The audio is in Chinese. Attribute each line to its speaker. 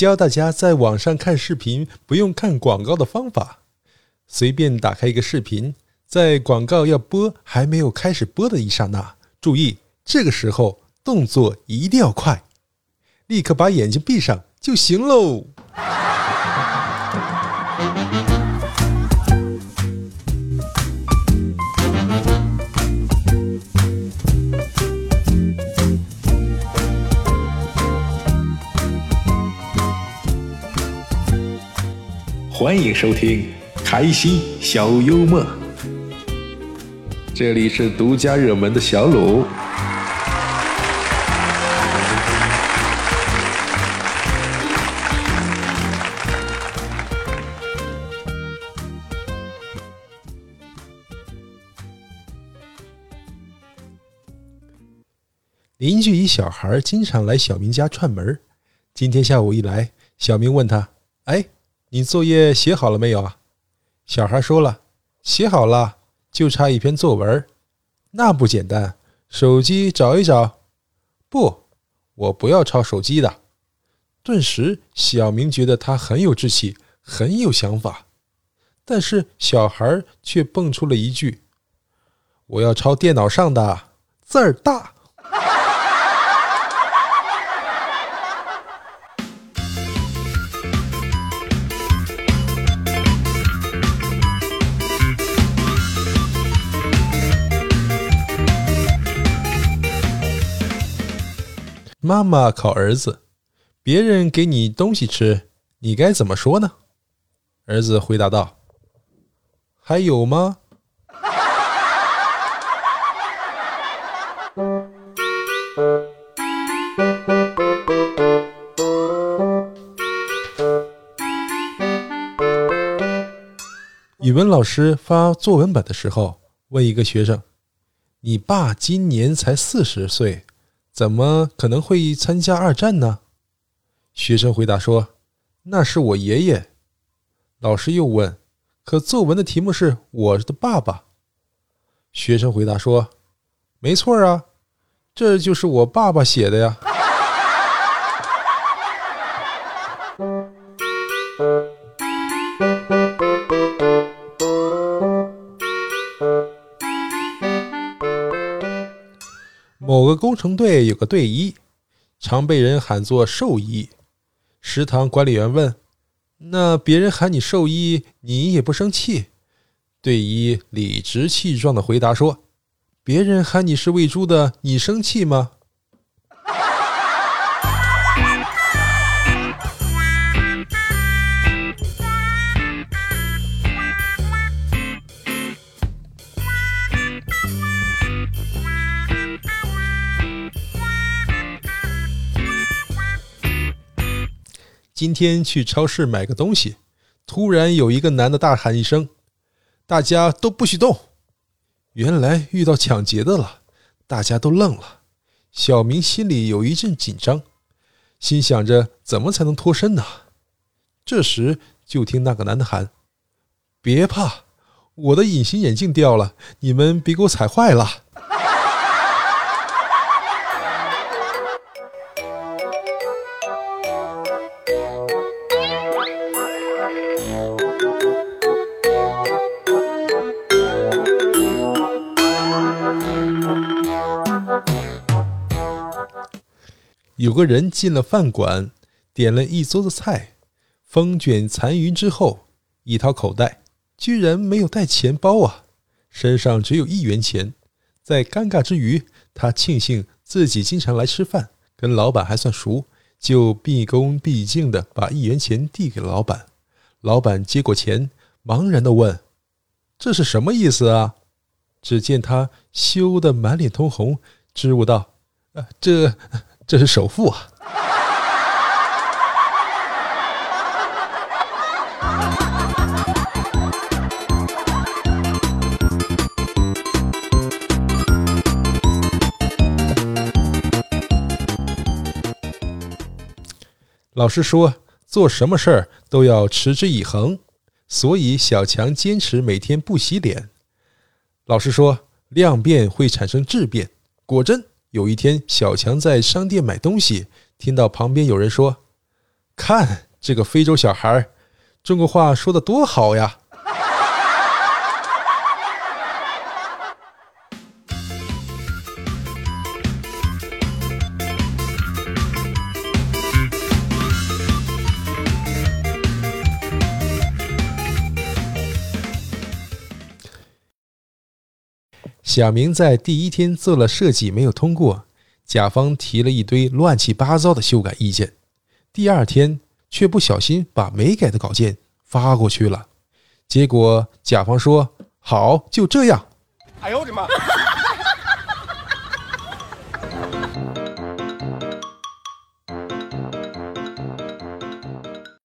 Speaker 1: 教大家在网上看视频不用看广告的方法。随便打开一个视频，在广告要播还没有开始播的一刹那，注意这个时候动作一定要快，立刻把眼睛闭上就行喽。
Speaker 2: 欢迎收听开心小幽默，这里是独家热门的小鲁。
Speaker 1: 邻居一小孩经常来小明家串门。今天下午一来，小明问他：“哎，你作业写好了没有啊？”小孩说了：“写好了，就差一篇作文。”那不简单，手机找一找。不，我不要抄手机的。顿时，小明觉得他很有志气，很有想法。但是小孩却蹦出了一句：“我要抄电脑上的，字儿大。”妈妈考儿子，别人给你东西吃，你该怎么说呢？儿子回答道：“还有吗？”语文老师发作文本的时候，问一个学生：“你爸今年才四十岁。”怎么可能会参加二战呢？学生回答说：“那是我爷爷。”老师又问：“可作文的题目是我的爸爸。”学生回答说：“没错啊，这就是我爸爸写的呀。”个工程队有个队医，常被人喊做兽医。食堂管理员问：“那别人喊你兽医，你也不生气？”队医理直气壮的回答说：“别人喊你是喂猪的，你生气吗？”今天去超市买个东西，突然有一个男的大喊一声：“大家都不许动！”原来遇到抢劫的了，大家都愣了。小明心里有一阵紧张，心想着怎么才能脱身呢？这时就听那个男的喊：“别怕，我的隐形眼镜掉了，你们别给我踩坏了。”有个人进了饭馆，点了一桌子菜，风卷残云之后，一掏口袋，居然没有带钱包啊，身上只有一元钱。在尴尬之余，他庆幸自己经常来吃饭，跟老板还算熟，就毕恭毕敬的把一元钱递给了老板。老板接过钱，茫然的问：“这是什么意思啊？”只见他羞得满脸通红，支吾道：“呃，这……”这是首富啊！老师说，做什么事儿都要持之以恒，所以小强坚持每天不洗脸。老师说，量变会产生质变，果真。有一天，小强在商店买东西，听到旁边有人说：“看这个非洲小孩，中国话说的多好呀！小明在第一天做了设计没有通过，甲方提了一堆乱七八糟的修改意见。第二天却不小心把没改的稿件发过去了，结果甲方说：“好，就这样。” 哎呦我的妈！